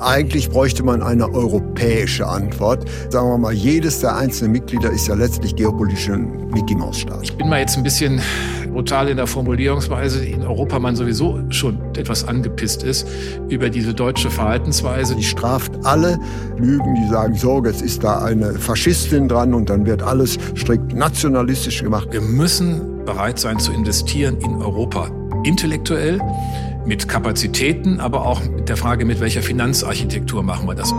Eigentlich bräuchte man eine europäische Antwort. Sagen wir mal, jedes der einzelnen Mitglieder ist ja letztlich geopolitisch ein Mickey-Maus-Staat. Ich bin mal jetzt ein bisschen brutal in der Formulierungsweise, in Europa man sowieso schon etwas angepisst ist über diese deutsche Verhaltensweise. Die straft alle Lügen, die sagen, so, jetzt ist da eine Faschistin dran und dann wird alles strikt nationalistisch gemacht. Wir müssen bereit sein zu investieren in Europa. Intellektuell, mit Kapazitäten, aber auch mit der Frage, mit welcher Finanzarchitektur machen wir das.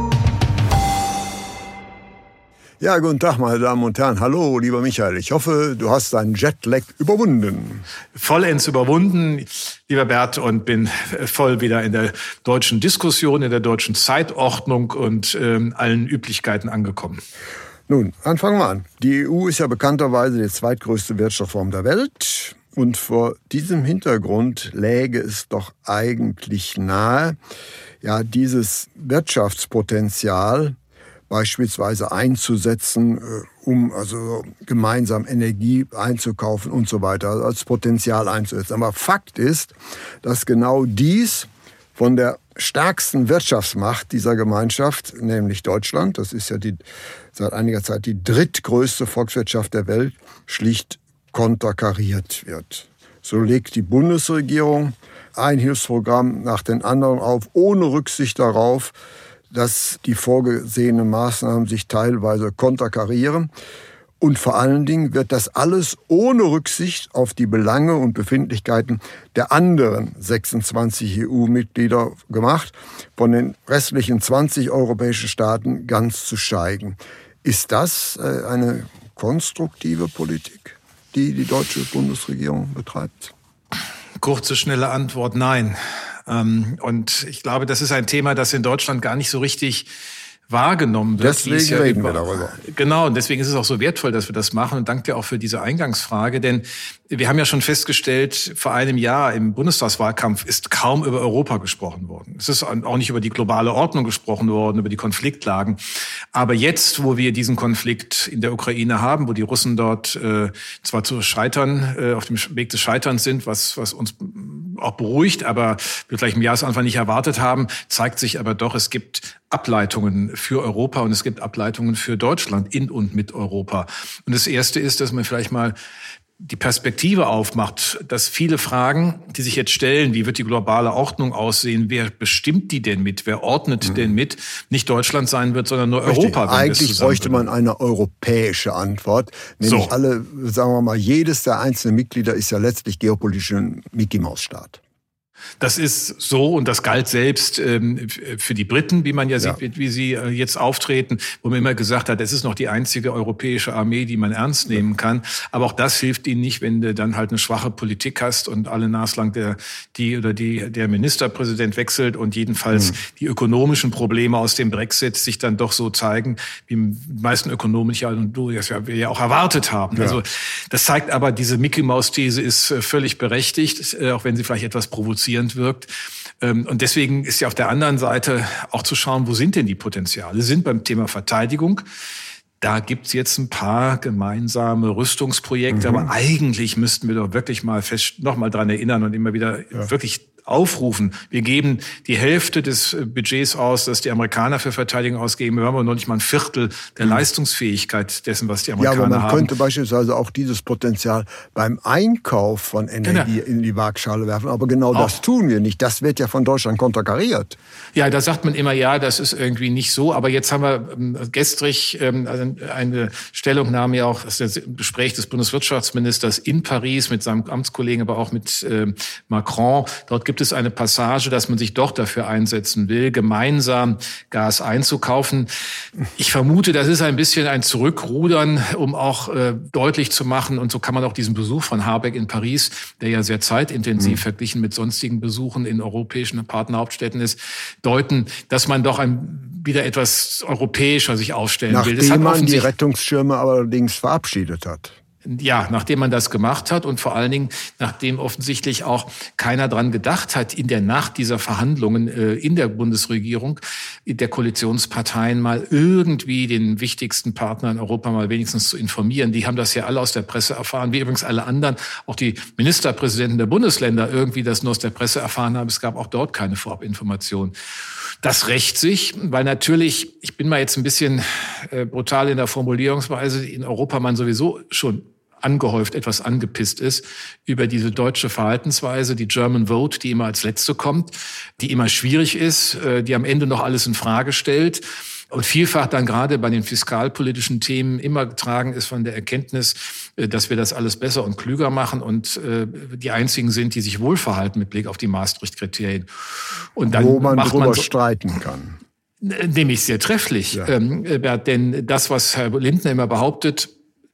Ja, guten Tag, meine Damen und Herren. Hallo, lieber Michael. Ich hoffe, du hast deinen Jetlag überwunden. Vollends überwunden, lieber Bert, und bin voll wieder in der deutschen Diskussion, in der deutschen Zeitordnung und ähm, allen Üblichkeiten angekommen. Nun, dann fangen wir an. Die EU ist ja bekannterweise die zweitgrößte Wirtschaftsform der Welt. Und vor diesem Hintergrund läge es doch eigentlich nahe, ja, dieses Wirtschaftspotenzial beispielsweise einzusetzen, äh, um also gemeinsam Energie einzukaufen und so weiter, also als Potenzial einzusetzen. Aber Fakt ist, dass genau dies von der stärksten Wirtschaftsmacht dieser Gemeinschaft, nämlich Deutschland, das ist ja die, seit einiger Zeit die drittgrößte Volkswirtschaft der Welt, schlicht konterkariert wird. So legt die Bundesregierung ein Hilfsprogramm nach den anderen auf, ohne Rücksicht darauf, dass die vorgesehenen Maßnahmen sich teilweise konterkarieren. Und vor allen Dingen wird das alles ohne Rücksicht auf die Belange und Befindlichkeiten der anderen 26 EU-Mitglieder gemacht, von den restlichen 20 europäischen Staaten ganz zu steigen. Ist das äh, eine konstruktive Politik? Die die deutsche Bundesregierung betreibt? Kurze, schnelle Antwort, nein. Ähm, und ich glaube, das ist ein Thema, das in Deutschland gar nicht so richtig wahrgenommen wird. Deswegen ja reden wir darüber. Genau, und deswegen ist es auch so wertvoll, dass wir das machen. Und danke dir auch für diese Eingangsfrage, denn wir haben ja schon festgestellt, vor einem Jahr im Bundestagswahlkampf ist kaum über Europa gesprochen worden. Es ist auch nicht über die globale Ordnung gesprochen worden, über die Konfliktlagen. Aber jetzt, wo wir diesen Konflikt in der Ukraine haben, wo die Russen dort äh, zwar zu scheitern, äh, auf dem Weg des Scheiterns sind, was, was uns auch beruhigt, aber wir gleich im Jahresanfang nicht erwartet haben, zeigt sich aber doch, es gibt Ableitungen für Europa und es gibt Ableitungen für Deutschland in und mit Europa. Und das Erste ist, dass man vielleicht mal die Perspektive aufmacht, dass viele Fragen, die sich jetzt stellen, wie wird die globale Ordnung aussehen, wer bestimmt die denn mit, wer ordnet mhm. denn mit, nicht Deutschland sein wird, sondern nur Richtig. Europa. Eigentlich bräuchte man eine europäische Antwort, nämlich so. alle, sagen wir mal, jedes der einzelnen Mitglieder ist ja letztlich geopolitisch ein Mickey-Maus-Staat. Das ist so und das galt selbst ähm, für die Briten, wie man ja, ja. sieht, wie sie äh, jetzt auftreten, wo man immer gesagt hat, es ist noch die einzige europäische Armee, die man ernst nehmen kann. Aber auch das hilft ihnen nicht, wenn du dann halt eine schwache Politik hast und alle naslang der die oder die der Ministerpräsident wechselt und jedenfalls mhm. die ökonomischen Probleme aus dem Brexit sich dann doch so zeigen, wie die meisten Ökonomen ja und du das ja, wir ja auch erwartet haben. Ja. Also das zeigt aber diese Mickey Maus These ist äh, völlig berechtigt, äh, auch wenn sie vielleicht etwas provoziert provozierend wirkt. Ähm, und deswegen ist ja auf der anderen Seite auch zu schauen, wo sind denn die Potenziale? Sind beim Thema Verteidigung. Da gibt's jetzt ein paar gemeinsame Rüstungsprojekte, mhm. aber eigentlich müssten wir doch wirklich mal fest noch mal dran erinnern und immer wieder ja. wirklich aufrufen. Wir geben die Hälfte des äh, Budgets aus, das die Amerikaner für Verteidigung ausgeben. Wir haben aber noch nicht mal ein Viertel der mhm. Leistungsfähigkeit dessen, was die Amerikaner haben. Ja, aber man haben. könnte beispielsweise auch dieses Potenzial beim Einkauf von Energie genau. in die Waagschale werfen. Aber genau auch. das tun wir nicht. Das wird ja von Deutschland konterkariert. Ja, da sagt man immer, ja, das ist irgendwie nicht so. Aber jetzt haben wir ähm, gestrig ähm, also eine Stellungnahme ja auch, das Gespräch des Bundeswirtschaftsministers in Paris mit seinem Amtskollegen, aber auch mit ähm, Macron. Dort gibt es eine Passage, dass man sich doch dafür einsetzen will, gemeinsam Gas einzukaufen. Ich vermute, das ist ein bisschen ein Zurückrudern, um auch äh, deutlich zu machen, und so kann man auch diesen Besuch von Habeck in Paris, der ja sehr zeitintensiv mhm. verglichen mit sonstigen Besuchen in europäischen Partnerhauptstädten ist, deuten, dass man doch ein wieder etwas europäischer sich aufstellen Nachdem will. Nachdem man die Rettungsschirme allerdings verabschiedet hat. Ja, nachdem man das gemacht hat und vor allen Dingen, nachdem offensichtlich auch keiner dran gedacht hat, in der Nacht dieser Verhandlungen äh, in der Bundesregierung, der Koalitionsparteien mal irgendwie den wichtigsten Partner in Europa mal wenigstens zu informieren. Die haben das ja alle aus der Presse erfahren, wie übrigens alle anderen, auch die Ministerpräsidenten der Bundesländer irgendwie das nur aus der Presse erfahren haben. Es gab auch dort keine Vorabinformation. Das rächt sich, weil natürlich, ich bin mal jetzt ein bisschen äh, brutal in der Formulierungsweise, in Europa man sowieso schon angehäuft etwas angepisst ist über diese deutsche Verhaltensweise, die German Vote, die immer als letzte kommt, die immer schwierig ist, äh, die am Ende noch alles in Frage stellt und vielfach dann gerade bei den fiskalpolitischen Themen immer getragen ist von der Erkenntnis, äh, dass wir das alles besser und klüger machen und äh, die einzigen sind, die sich wohlverhalten mit Blick auf die Maastricht-Kriterien. Und dann Wo man macht darüber man so, streiten kann. Nämlich sehr trefflich, ja. ähm, denn das, was Herr Lindner immer behauptet,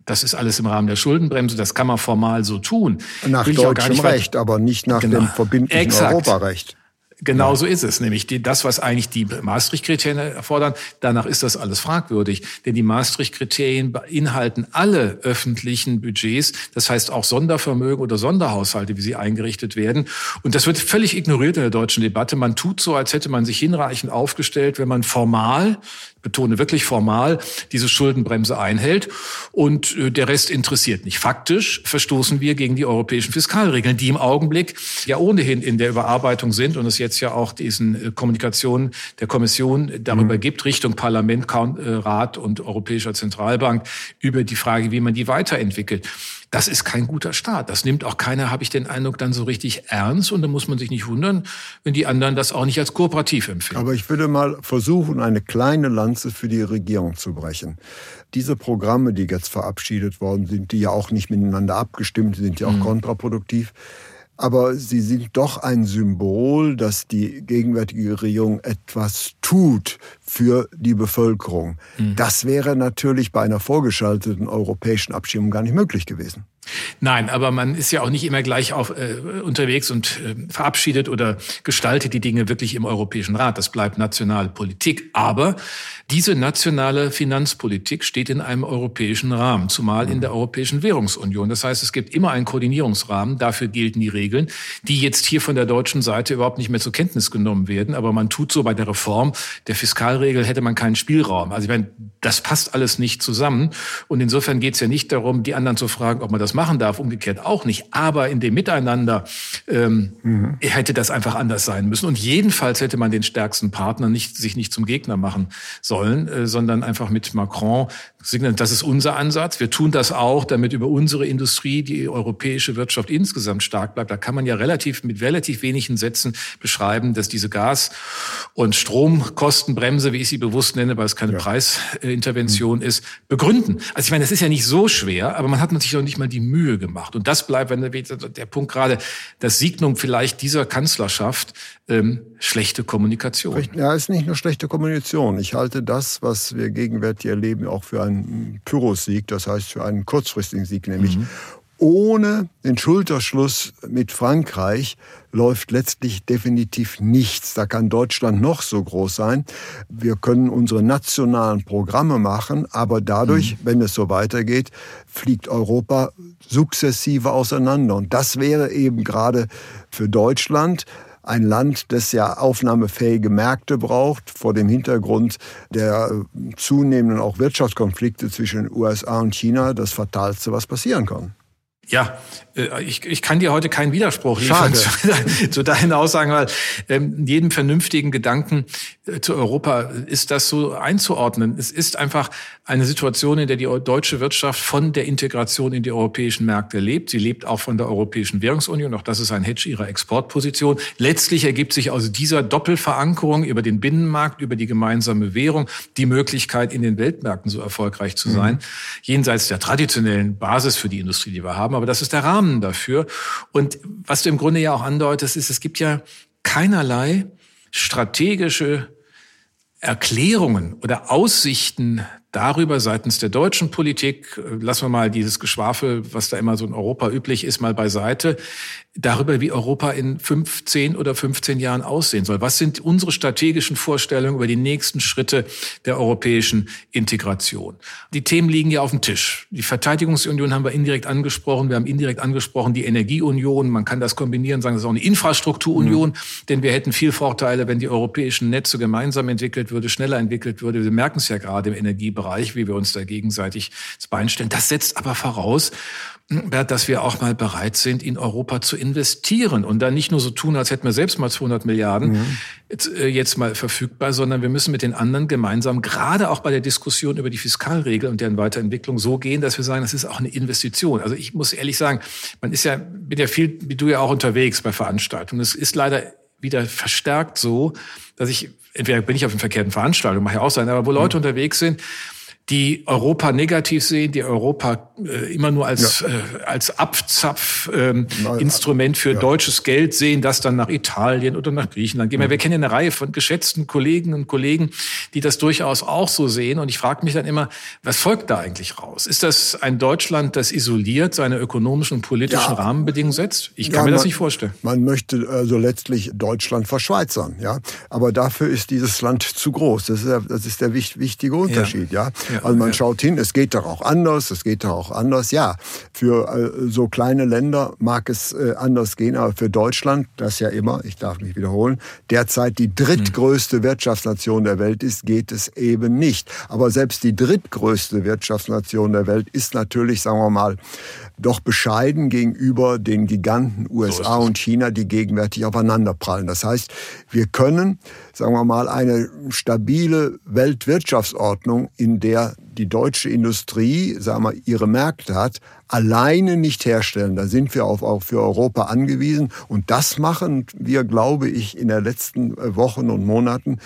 das ist alles im Rahmen der Schuldenbremse, das kann man formal so tun. Nach deutschem Recht, aber nicht nach genau. dem verbindlichen Exakt. Europarecht. Genau so ist es, nämlich die, das, was eigentlich die Maastricht-Kriterien erfordern, danach ist das alles fragwürdig. Denn die Maastricht-Kriterien beinhalten alle öffentlichen Budgets, das heißt auch Sondervermögen oder Sonderhaushalte, wie sie eingerichtet werden. Und das wird völlig ignoriert in der deutschen Debatte. Man tut so, als hätte man sich hinreichend aufgestellt, wenn man formal betone wirklich formal, diese Schuldenbremse einhält und äh, der Rest interessiert nicht. Faktisch verstoßen wir gegen die europäischen Fiskalregeln, die im Augenblick ja ohnehin in der Überarbeitung sind und es jetzt ja auch diesen äh, Kommunikationen der Kommission darüber mhm. gibt, Richtung Parlament, äh, Rat und Europäischer Zentralbank über die Frage, wie man die weiterentwickelt. Das ist kein guter Start. Das nimmt auch keiner, habe ich den Eindruck, dann so richtig ernst. Und da muss man sich nicht wundern, wenn die anderen das auch nicht als kooperativ empfinden. Aber ich würde mal versuchen, eine kleine Lanze für die Regierung zu brechen. Diese Programme, die jetzt verabschiedet worden sind, die ja auch nicht miteinander abgestimmt sind, ja auch mhm. kontraproduktiv aber sie sind doch ein Symbol, dass die gegenwärtige Regierung etwas tut für die Bevölkerung. Mhm. Das wäre natürlich bei einer vorgeschalteten europäischen Abstimmung gar nicht möglich gewesen. Nein, aber man ist ja auch nicht immer gleich auf, äh, unterwegs und äh, verabschiedet oder gestaltet die Dinge wirklich im Europäischen Rat. Das bleibt nationale Politik. Aber diese nationale Finanzpolitik steht in einem europäischen Rahmen, zumal in der Europäischen Währungsunion. Das heißt, es gibt immer einen Koordinierungsrahmen. Dafür gelten die Regeln, die jetzt hier von der deutschen Seite überhaupt nicht mehr zur Kenntnis genommen werden. Aber man tut so bei der Reform der Fiskalregel hätte man keinen Spielraum. Also ich meine, das passt alles nicht zusammen. Und insofern geht es ja nicht darum, die anderen zu fragen, ob man das machen darf, umgekehrt auch nicht. Aber in dem Miteinander ähm, mhm. hätte das einfach anders sein müssen. Und jedenfalls hätte man den stärksten Partner nicht, sich nicht zum Gegner machen sollen, äh, sondern einfach mit Macron signalisieren, das ist unser Ansatz. Wir tun das auch, damit über unsere Industrie die europäische Wirtschaft insgesamt stark bleibt. Da kann man ja relativ mit relativ wenigen Sätzen beschreiben, dass diese Gas- und Stromkostenbremse, wie ich sie bewusst nenne, weil es keine ja. Preisintervention ist, begründen. Also ich meine, das ist ja nicht so schwer, aber man hat natürlich noch nicht mal die Mühe gemacht. Und das bleibt, wenn der, der Punkt gerade, das Signum vielleicht dieser Kanzlerschaft, ähm, schlechte Kommunikation. Ja, ist nicht nur schlechte Kommunikation. Ich halte das, was wir gegenwärtig erleben, auch für einen Pyrrhus-Sieg, das heißt für einen kurzfristigen Sieg, nämlich mhm. Ohne den Schulterschluss mit Frankreich läuft letztlich definitiv nichts. Da kann Deutschland noch so groß sein. Wir können unsere nationalen Programme machen, aber dadurch, mhm. wenn es so weitergeht, fliegt Europa sukzessive auseinander. Und das wäre eben gerade für Deutschland ein Land, das ja aufnahmefähige Märkte braucht, vor dem Hintergrund der zunehmenden auch Wirtschaftskonflikte zwischen USA und China, das Fatalste, was passieren kann. Ja, äh, ich, ich kann dir heute keinen Widerspruch liefern zu, zu deinen Aussagen, weil ähm, jedem vernünftigen Gedanken äh, zu Europa ist das so einzuordnen. Es ist einfach eine Situation, in der die deutsche Wirtschaft von der Integration in die europäischen Märkte lebt. Sie lebt auch von der Europäischen Währungsunion. Auch das ist ein Hedge ihrer Exportposition. Letztlich ergibt sich aus dieser Doppelverankerung über den Binnenmarkt, über die gemeinsame Währung die Möglichkeit, in den Weltmärkten so erfolgreich zu sein. Mhm. Jenseits der traditionellen Basis für die Industrie, die wir haben. Aber das ist der Rahmen dafür. Und was du im Grunde ja auch andeutest, ist, es gibt ja keinerlei strategische Erklärungen oder Aussichten darüber seitens der deutschen Politik, äh, lassen wir mal dieses Geschwafel, was da immer so in Europa üblich ist, mal beiseite, darüber, wie Europa in fünf, zehn oder 15 Jahren aussehen soll. Was sind unsere strategischen Vorstellungen über die nächsten Schritte der europäischen Integration? Die Themen liegen ja auf dem Tisch. Die Verteidigungsunion haben wir indirekt angesprochen. Wir haben indirekt angesprochen die Energieunion. Man kann das kombinieren, sagen, das ist auch eine Infrastrukturunion, mhm. denn wir hätten viel Vorteile, wenn die europäischen Netze gemeinsam entwickelt würde, schneller entwickelt würde. Wir merken es ja gerade im Energiebereich, wie wir uns da gegenseitig ins Bein stellen. Das setzt aber voraus, dass wir auch mal bereit sind, in Europa zu investieren und dann nicht nur so tun, als hätten wir selbst mal 200 Milliarden mhm. jetzt, äh, jetzt mal verfügbar, sondern wir müssen mit den anderen gemeinsam, gerade auch bei der Diskussion über die Fiskalregel und deren Weiterentwicklung so gehen, dass wir sagen, das ist auch eine Investition. Also ich muss ehrlich sagen, man ist ja, bin ja viel, wie du ja auch unterwegs bei Veranstaltungen. Es ist leider wieder verstärkt so, dass ich, entweder bin ich auf den verkehrten Veranstaltungen, mache ja auch sein, aber wo Leute mhm. unterwegs sind, die Europa negativ sehen, die Europa äh, immer nur als, ja. äh, als Abzapf-Instrument ähm, für ja. deutsches Geld sehen, das dann nach Italien oder nach Griechenland gehen. Mhm. Wir kennen eine Reihe von geschätzten Kollegen und Kollegen, die das durchaus auch so sehen. Und ich frage mich dann immer, was folgt da eigentlich raus? Ist das ein Deutschland, das isoliert seine ökonomischen und politischen ja. Rahmenbedingungen setzt? Ich kann mir das man, nicht vorstellen. Man möchte also letztlich Deutschland verschweizern, ja. Aber dafür ist dieses Land zu groß. Das ist der, das ist der wichtige Unterschied, ja. Also man ja. schaut hin, es geht doch auch anders, es geht doch auch anders. Ja, für äh, so kleine Länder mag es äh, anders gehen, aber für Deutschland, das ja immer, ich darf mich wiederholen, derzeit die drittgrößte mhm. Wirtschaftsnation der Welt ist, geht es eben nicht. Aber selbst die drittgrößte Wirtschaftsnation der Welt ist natürlich, sagen wir mal, doch bescheiden gegenüber den Giganten USA so und China, die gegenwärtig aufeinanderprallen. Das heißt, wir können, sagen wir mal, eine stabile Weltwirtschaftsordnung, in der die deutsche Industrie, sagen wir, ihre Märkte hat, alleine nicht herstellen. Da sind wir auf, auch für Europa angewiesen. Und das machen wir, glaube ich, in den letzten Wochen und Monaten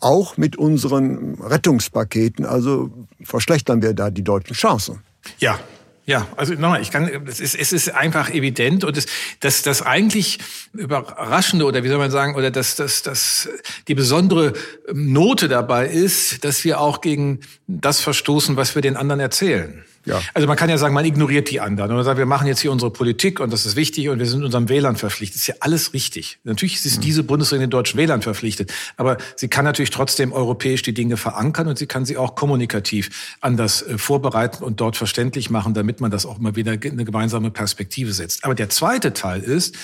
auch mit unseren Rettungspaketen. Also verschlechtern wir da die deutschen Chancen. Ja, ja, also nochmal, ich kann, es ist, es ist einfach evident und es, das, das eigentlich überraschende oder wie soll man sagen oder das, das, das die besondere Note dabei ist, dass wir auch gegen das verstoßen, was wir den anderen erzählen. Ja. Also man kann ja sagen, man ignoriert die anderen oder sagt, wir machen jetzt hier unsere Politik und das ist wichtig und wir sind unserem Wählern verpflichtet. Das ist ja alles richtig. Natürlich ist mhm. diese Bundesregierung den deutschen Wählern verpflichtet, aber sie kann natürlich trotzdem europäisch die Dinge verankern und sie kann sie auch kommunikativ anders äh, vorbereiten und dort verständlich machen, damit man das auch immer wieder eine gemeinsame Perspektive setzt. Aber der zweite Teil ist,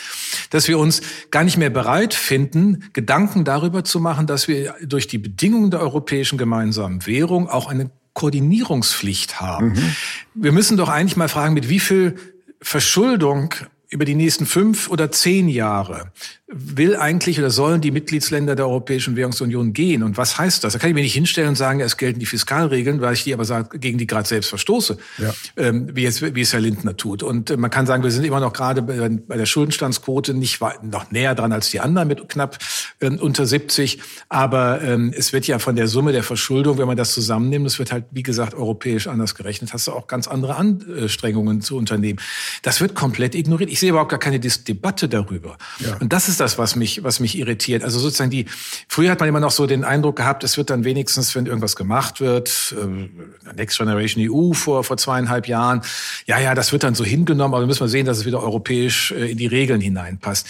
dass wir uns gar nicht mehr bereit finden, Gedanken darüber zu machen, dass wir durch die Bedingungen der europäischen gemeinsamen Währung auch eine Koordinierungspflicht haben. Mhm. Wir müssen doch eigentlich mal fragen, mit wie viel Verschuldung über die nächsten fünf oder zehn Jahre will eigentlich oder sollen die Mitgliedsländer der Europäischen Währungsunion gehen? Und was heißt das? Da kann ich mir nicht hinstellen und sagen, es gelten die Fiskalregeln, weil ich die aber sage, gegen die gerade selbst verstoße, ja. ähm, wie, es, wie es Herr Lindner tut. Und äh, man kann sagen, wir sind immer noch gerade bei, bei der Schuldenstandsquote nicht weit, noch näher dran als die anderen mit knapp äh, unter 70. Aber ähm, es wird ja von der Summe der Verschuldung, wenn man das zusammennimmt, es wird halt, wie gesagt, europäisch anders gerechnet, hast du auch ganz andere Anstrengungen zu unternehmen. Das wird komplett ignoriert. Ich sehe überhaupt gar keine Debatte darüber. Ja. Und das ist ist das, was mich, was mich irritiert. Also sozusagen die, früher hat man immer noch so den Eindruck gehabt, es wird dann wenigstens, wenn irgendwas gemacht wird, äh, Next Generation EU vor, vor zweieinhalb Jahren, ja, ja, das wird dann so hingenommen, aber wir müssen mal sehen, dass es wieder europäisch äh, in die Regeln hineinpasst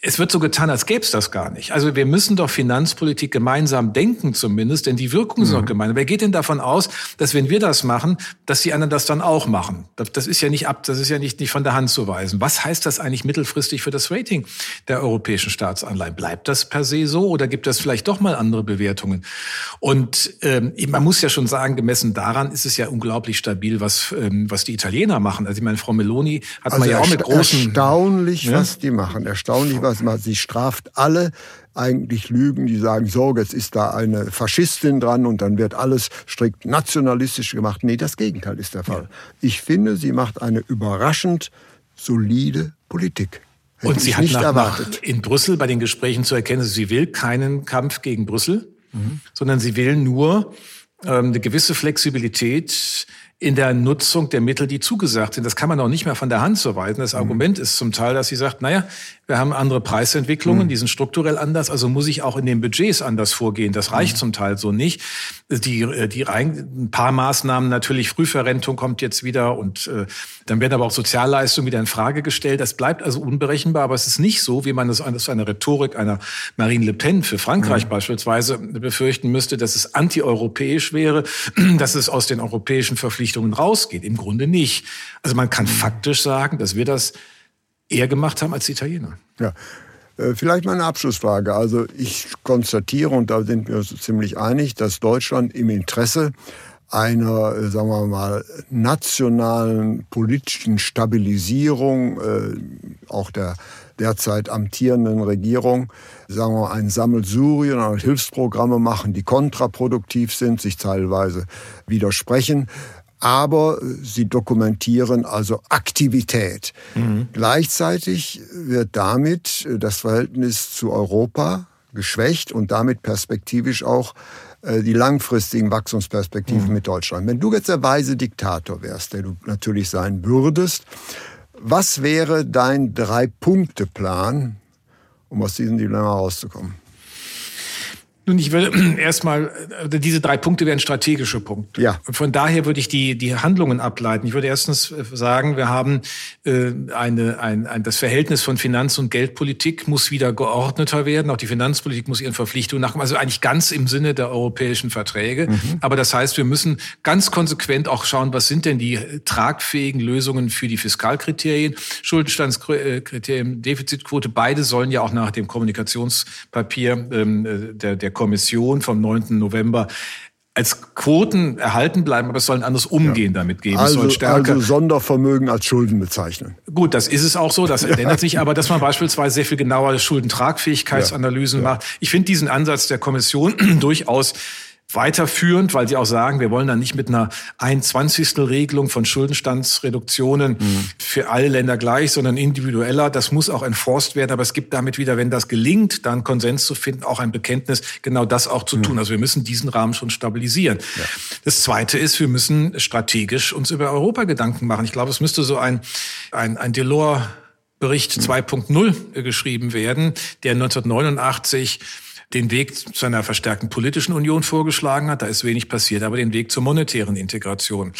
es wird so getan, als gäbe es das gar nicht. Also wir müssen doch Finanzpolitik gemeinsam denken zumindest, denn die Wirkungen sind doch mhm. gemeinsam. Wer geht denn davon aus, dass wenn wir das machen, dass die anderen das dann auch machen? Das ist ja nicht ab, das ist ja nicht, nicht von der Hand zu weisen. Was heißt das eigentlich mittelfristig für das Rating der europäischen Staatsanleihen? Bleibt das per se so oder gibt es vielleicht doch mal andere Bewertungen? Und ähm, man muss ja schon sagen, gemessen daran ist es ja unglaublich stabil, was, ähm, was die Italiener machen. Also ich meine, Frau Meloni hat also man ja auch mit großen... Erstaunlich, ja? was die machen. Erstaunlich, was man, sie straft alle eigentlich Lügen, die sagen, so, jetzt ist da eine Faschistin dran und dann wird alles strikt nationalistisch gemacht. Nee, das Gegenteil ist der Fall. Ja. Ich finde, sie macht eine überraschend solide Politik. Hätte und sie hat nicht nach, erwartet. In Brüssel bei den Gesprächen zu erkennen, sie will keinen Kampf gegen Brüssel, mhm. sondern sie will nur ähm, eine gewisse Flexibilität in der Nutzung der Mittel, die zugesagt sind. Das kann man auch nicht mehr von der Hand so weisen. Das mhm. Argument ist zum Teil, dass sie sagt, naja, Wir haben andere Preisentwicklungen, mhm. die sind strukturell anders. Also muss ich auch in den Budgets anders vorgehen. Das reicht mhm. zum Teil so nicht. Die, äh, die rein, ein paar Maßnahmen natürlich, Frühverrentung kommt jetzt wieder und äh, dann werden aber auch Sozialleistungen wieder in Frage gestellt. Das bleibt also unberechenbar, aber es ist nicht so, wie man es aus einer Rhetorik einer Marine Le Pen für Frankreich mhm. beispielsweise befürchten müsste, dass es antieuropäisch wäre, dass es aus den europäischen Verpflichtungen rausgeht. Im Grunde nicht. Also man kann faktisch sagen, dass wir das eher gemacht haben als die Italiener. Ja. Äh, vielleicht mal eine Abschlussfrage. Also ich konstatiere, und da sind wir uns ziemlich einig, dass Deutschland im Interesse einer, äh, sagen wir mal, nationalen politischen Stabilisierung, äh, auch der derzeit amtierenden Regierung, sagen wir mal, ein Sammelsurien und Hilfsprogramme machen, die kontraproduktiv sind, sich teilweise widersprechen aber sie dokumentieren also Aktivität. Mhm. Gleichzeitig wird damit das Verhältnis zu Europa geschwächt und damit perspektivisch auch äh, die langfristigen Wachstumsperspektiven mhm. mit Deutschland. Wenn du jetzt der weise Diktator wärst, der du natürlich sein würdest, was wäre dein Drei-Punkte-Plan, um aus diesem Dilemma rauszukommen? Nun, ich würde erstmal, äh, diese drei Punkte wären strategische Punkte. Ja. Von daher würde ich die, die Handlungen ableiten. Ich würde erstens äh, sagen, wir haben äh, eine, ein, ein, das Verhältnis von Finanz- und Geldpolitik muss wieder geordneter werden. Auch die Finanzpolitik muss ihren Verpflichtungen nachkommen. Also eigentlich ganz im Sinne der europäischen Verträge. Mhm. Aber das heißt, wir müssen ganz konsequent auch schauen, was sind denn die tragfähigen Lösungen für die Fiskalkriterien, Schuldenstandskriterien, Defizitquote. Beide sollen ja auch nach dem Kommunikationspapier ähm, der, der Kommission vom 9. November als Quoten erhalten bleiben, aber es soll ein anderes Umgehen ja. damit geben. Also, also, Sondervermögen als Schulden bezeichnen. Gut, das ist es auch so, das ändert sich, aber dass man beispielsweise sehr viel genauere Schuldentragfähigkeitsanalysen ja. macht. Ich finde diesen Ansatz der Kommission durchaus weiterführend, weil sie auch sagen, wir wollen dann nicht mit einer ein Zwanzigstel Regelung von Schuldenstandsreduktionen mhm. für alle Länder gleich, sondern individueller. Das muss auch enforced werden. Aber es gibt damit wieder, wenn das gelingt, dann Konsens zu finden, auch ein Bekenntnis, genau das auch zu mhm. tun. Also wir müssen diesen Rahmen schon stabilisieren. Ja. Das Zweite ist, wir müssen strategisch uns über Europa Gedanken machen. Ich glaube, es müsste so ein, ein, ein Delors Bericht 2.0 geschrieben werden, der 1989 den Weg zu einer verstärkten politischen Union vorgeschlagen hat. Da ist wenig passiert, aber den Weg zur monetären Integration.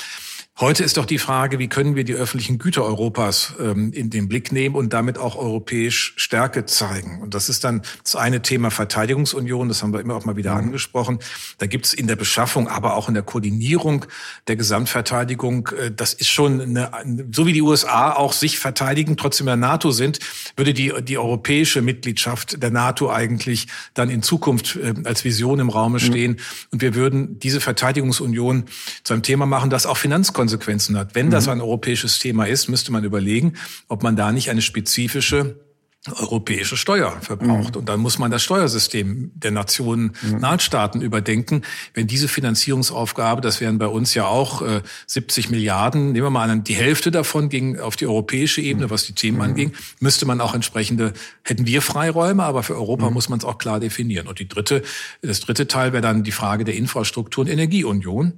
Heute ist doch die Frage, wie können wir die öffentlichen Güter Europas ähm, in den Blick nehmen und damit auch europäisch Stärke zeigen. Und das ist dann das eine Thema Verteidigungsunion, das haben wir immer auch mal wieder mhm. angesprochen. Da gibt es in der Beschaffung, aber auch in der Koordinierung der Gesamtverteidigung, äh, das ist schon eine, so wie die USA auch sich verteidigen, trotzdem in der NATO sind, würde die, die europäische Mitgliedschaft der NATO eigentlich dann in Zukunft äh, als Vision im Raume mhm. stehen. Mhm. Und wir würden diese Verteidigungsunion zu einem Thema machen, das auch Finanzkonsequenzen Konsequenzen hat. Wenn das mhm. ein europäisches Thema ist, müsste man überlegen, ob man da nicht eine spezifische europäische Steuer verbraucht. Mhm. Und dann muss man das Steuersystem der Nationen, mhm. Nahtstaaten überdenken. Wenn diese Finanzierungsaufgabe, das wären bei uns ja auch äh, 70 Milliarden, nehmen wir mal an, die Hälfte davon ging auf die europäische Ebene, mhm. was die Themen mhm. anging, müsste man auch entsprechende, hätten wir Freiräume, aber für Europa mhm. muss man es auch klar definieren. Und die dritte, das dritte Teil wäre dann die Frage der Infrastruktur und Energieunion,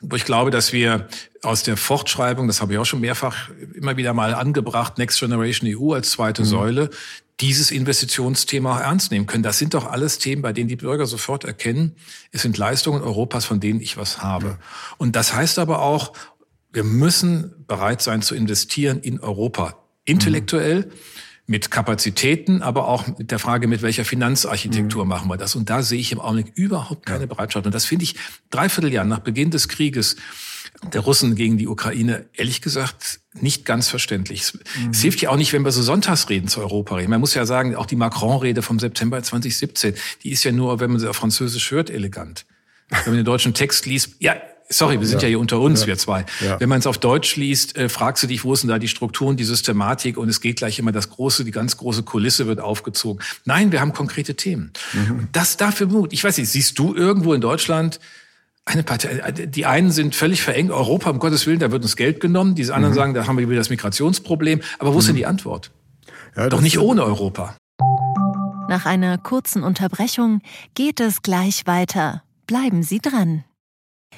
wo ich glaube, dass wir aus der Fortschreibung, das habe ich auch schon mehrfach immer wieder mal angebracht, Next Generation EU als zweite mhm. Säule, dieses Investitionsthema auch ernst nehmen können. Das sind doch alles Themen, bei denen die Bürger sofort erkennen, es sind Leistungen Europas, von denen ich was habe. Und das heißt aber auch, wir müssen bereit sein zu investieren in Europa. Intellektuell, mhm. mit Kapazitäten, aber auch mit der Frage, mit welcher Finanzarchitektur mhm. machen wir das. Und da sehe ich im Augenblick überhaupt keine. Bereitschaft. Und das finde ich dreiviertel Jahr nach Beginn des Krieges der Russen gegen die Ukraine, ehrlich gesagt, nicht ganz verständlich. Mhm. Es hilft ja auch nicht, wenn wir so Sonntagsreden zu Europa reden. Man muss ja sagen, auch die Macron-Rede vom September 2017, die ist ja nur, wenn man sie auf Französisch hört, elegant. Wenn man den deutschen Text liest, ja, Sorry, wir sind ja, ja hier unter uns, ja. wir zwei. Ja. Wenn man es auf Deutsch liest, äh, fragst du dich, wo denn da die Strukturen, die Systematik und es geht gleich immer das große, die ganz große Kulisse wird aufgezogen. Nein, wir haben konkrete Themen. Mhm. Das dafür Mut. Ich weiß nicht, siehst du irgendwo in Deutschland eine Partei, die einen sind völlig verengt, Europa, um Gottes Willen, da wird uns Geld genommen. Diese anderen mhm. sagen, da haben wir wieder das Migrationsproblem. Aber wo ist denn mhm. die Antwort? Ja, Doch nicht ohne Europa. Nach einer kurzen Unterbrechung geht es gleich weiter. Bleiben Sie dran.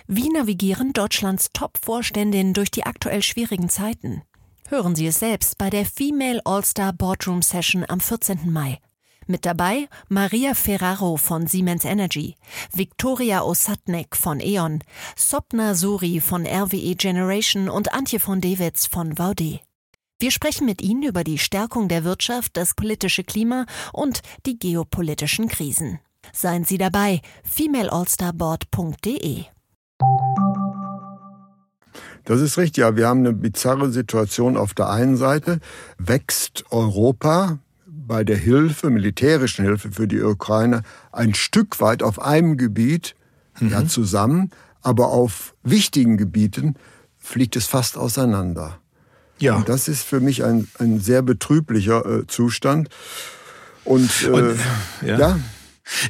Wie navigieren Deutschlands Top-Vorständinnen durch die aktuell schwierigen Zeiten? Hören Sie es selbst bei der Female All-Star Boardroom Session am 14. Mai. Mit dabei Maria Ferraro von Siemens Energy, Viktoria Osatnek von E.ON, Sopna Suri von RWE Generation und Antje von Dewitz von VD. Wir sprechen mit Ihnen über die Stärkung der Wirtschaft, das politische Klima und die geopolitischen Krisen. Seien Sie dabei, femaleallstarboard.de. Das ist richtig. Ja, wir haben eine bizarre Situation. Auf der einen Seite wächst Europa bei der Hilfe, militärischen Hilfe für die Ukraine, ein Stück weit auf einem Gebiet mhm. ja, zusammen, aber auf wichtigen Gebieten fliegt es fast auseinander. Ja. Und das ist für mich ein, ein sehr betrüblicher äh, Zustand. Und, äh, Und ja. ja.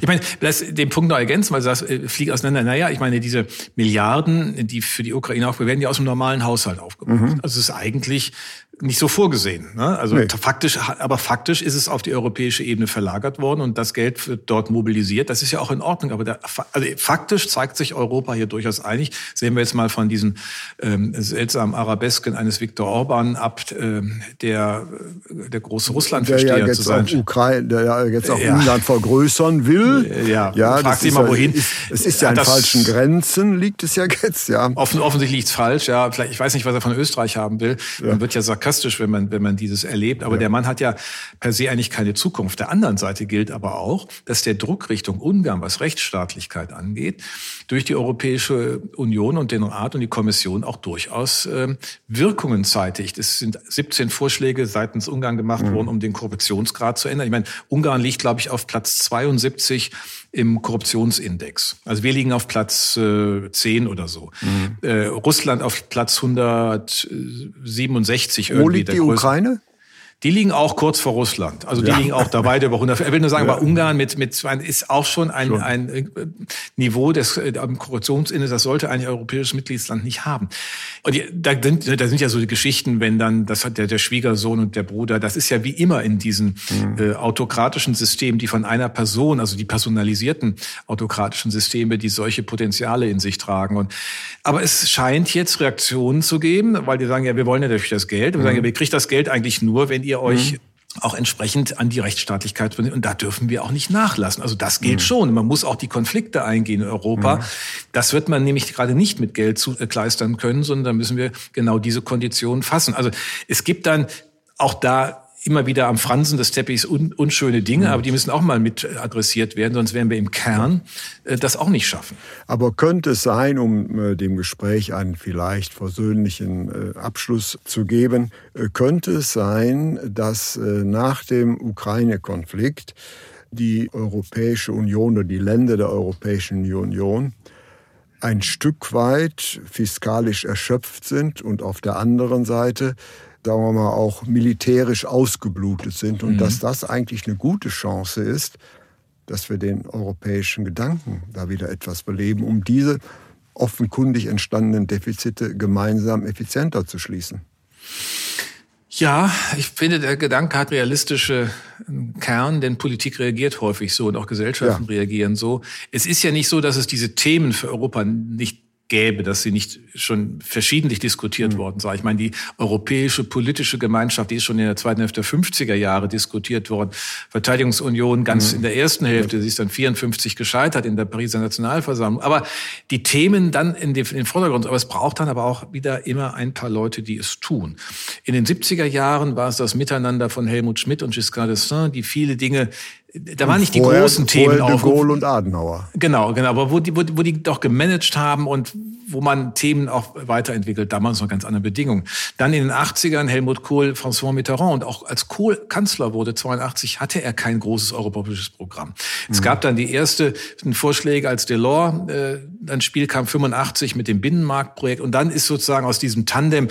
Ich meine, das, den Punkt noch ergänzen, weil du sagst, äh, fliegt auseinander. Naja, ich meine, diese Milliarden, die für die Ukraine aufgebaut werden, ja aus dem normalen Haushalt aufgebaut. Mhm. Also es ist eigentlich nicht so vorgesehen. Ne? Also nee. faktisch, aber faktisch ist es auf die europäische Ebene verlagert worden und das Geld wird dort mobilisiert. Das ist ja auch in Ordnung. Aber der, also faktisch zeigt sich Europa hier durchaus einig. Sehen wir jetzt mal von diesen ähm, seltsamen Arabesken eines Viktor Orban ab, ähm, der der große Russlandversteher ja zu sein. Ukraine, der ja jetzt auch ja. Ungarn vergrößern will. Ja, ja fragt sich mal wohin. Es ist ja an falschen Grenzen, liegt es ja jetzt. Ja. Offen, offensichtlich liegt's falsch. Ja, vielleicht ich weiß nicht, was er von Österreich haben will. Ja. Man wird ja sarkastisch sarkastisch, wenn man, wenn man dieses erlebt. Aber ja. der Mann hat ja per se eigentlich keine Zukunft. Der anderen Seite gilt aber auch, dass der Druck Richtung Ungarn, was Rechtsstaatlichkeit angeht, durch die Europäische Union und den Rat und die Kommission auch durchaus äh, Wirkungen zeitigt. Es sind 17 Vorschläge seitens Ungarn gemacht mhm. worden, um den Korruptionsgrad zu ändern. Ich meine, Ungarn liegt, glaube ich, auf Platz 72 im Korruptionsindex. Also wir liegen auf Platz äh, 10 oder so. Mhm. Äh, Russland auf Platz 167 irgendwie. Wo liegt die Ukraine? Die liegen auch kurz vor Russland. Also die ja. liegen auch da weit über 100. Ich will nur sagen, ja. aber Ungarn mit, mit ist auch schon ein, schon. ein äh, Niveau des äh, Korruptionsindes, das sollte ein europäisches Mitgliedsland nicht haben. Und die, da, sind, da sind ja so die Geschichten, wenn dann, das hat der, der Schwiegersohn und der Bruder, das ist ja wie immer in diesen mhm. äh, autokratischen Systemen, die von einer Person, also die personalisierten autokratischen Systeme, die solche Potenziale in sich tragen. Und, aber es scheint jetzt Reaktionen zu geben, weil die sagen, ja, wir wollen ja natürlich das Geld. Wir mhm. sagen, ja, wir kriegt das Geld eigentlich nur, wenn ihr ihr euch mhm auch entsprechend an die Rechtsstaatlichkeit und da dürfen wir auch nicht nachlassen. Also das geht mhm. schon. Man muss auch die Konflikte eingehen in Europa. Mhm. Das wird man nämlich gerade nicht mit Geld zukleistern können, sondern da müssen wir genau diese Konditionen fassen. Also es gibt dann auch da immer wieder am Fransen des Teppichs un, unschöne Dinge, aber die müssen auch mal mit adressiert werden, sonst werden wir im Kern äh, das auch nicht schaffen. Aber könnte es sein, um äh, dem Gespräch einen vielleicht versöhnlichen äh, Abschluss zu geben, äh, könnte es sein, dass äh, nach dem Ukraine-Konflikt die Europäische Union oder die Länder der Europäischen Union ein Stück weit fiskalisch erschöpft sind und auf der anderen Seite sagen wir mal, auch militärisch ausgeblutet sind und mhm. dass das eigentlich eine gute Chance ist, dass wir den europäischen Gedanken da wieder etwas beleben, um diese offenkundig entstandenen Defizite gemeinsam effizienter zu schließen. Ja, ich finde, der Gedanke hat realistische Kern, denn Politik reagiert häufig so und auch Gesellschaften ja. reagieren so. Es ist ja nicht so, dass es diese Themen für Europa nicht gäbe, dass sie nicht schon verschiedentlich diskutiert mhm. worden sei. Ich meine, die europäische politische Gemeinschaft, die ist schon in der zweiten Hälfte der 50er Jahre diskutiert worden. Verteidigungsunion ganz mhm. in der ersten Hälfte, sie ist dann 54 gescheitert in der Pariser Nationalversammlung. Aber die Themen dann in den, in den Vordergrund. Aber es braucht dann aber auch wieder immer ein paar Leute, die es tun. In den 70er Jahren war es das Miteinander von Helmut Schmidt und Giscard d'Estaing, die viele Dinge da waren nicht die vorher, großen Themen. De Gaulle und Adenauer. Genau, genau, aber wo die, wo, wo die doch gemanagt haben und wo man Themen auch weiterentwickelt, damals noch ganz andere Bedingungen. Dann in den 80ern Helmut Kohl, François Mitterrand und auch als Kohl Kanzler wurde, 82, hatte er kein großes europäisches Programm. Es mhm. gab dann die ersten Vorschläge, als Delors äh, ans Spiel kam, 85 mit dem Binnenmarktprojekt und dann ist sozusagen aus diesem Tandem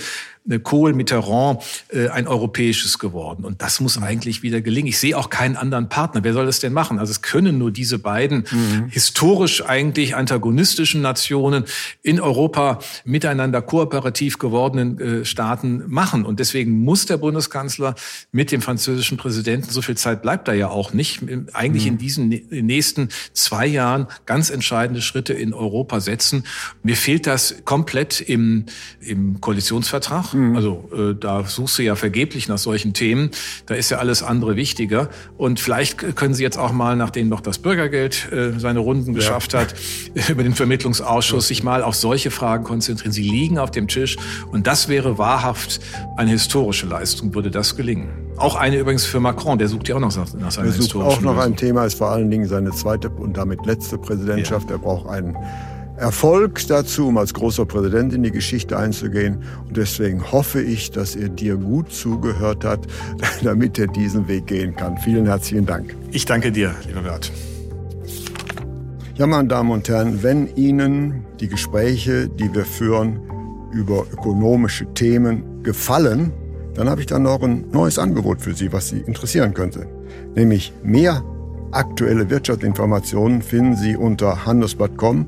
Kohl, Mitterrand äh, ein europäisches geworden. Und das muss eigentlich wieder gelingen. Ich sehe auch keinen anderen Partner. Wer soll das denn machen? Also es können nur diese beiden mhm. historisch eigentlich antagonistischen Nationen in Europa miteinander kooperativ gewordenen äh, Staaten machen. Und deswegen muss der Bundeskanzler mit dem französischen Präsidenten, so viel Zeit bleibt da ja auch nicht, eigentlich mhm. in diesen nächsten zwei Jahren ganz entscheidende Schritte in Europa setzen. Mir fehlt das komplett im, im Koalitionsvertrag. Mhm. Also äh, da suchst du ja vergeblich nach solchen Themen. Da ist ja alles andere wichtiger. Und vielleicht können Sie jetzt auch mal, nachdem noch das Bürgergeld äh, seine Runden ja. geschafft hat, über den Vermittlungsausschuss sich mal auf solche Fragen konzentrieren. Sie liegen auf dem Tisch und das wäre wahrhaft eine historische Leistung, würde das gelingen. Auch eine übrigens für Macron, der sucht ja auch noch nach, nach seiner Er sucht auch noch Lösung. ein Thema, ist vor allen Dingen seine zweite und damit letzte Präsidentschaft. Ja. Er braucht einen Erfolg dazu, um als großer Präsident in die Geschichte einzugehen. Und deswegen hoffe ich, dass er dir gut zugehört hat, damit er diesen Weg gehen kann. Vielen herzlichen Dank. Ich danke dir, lieber Bert. Ja, meine Damen und Herren, wenn Ihnen die Gespräche, die wir führen über ökonomische Themen gefallen, dann habe ich dann noch ein neues Angebot für Sie, was Sie interessieren könnte. Nämlich mehr aktuelle Wirtschaftsinformationen finden Sie unter handelsblatt.com